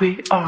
we are.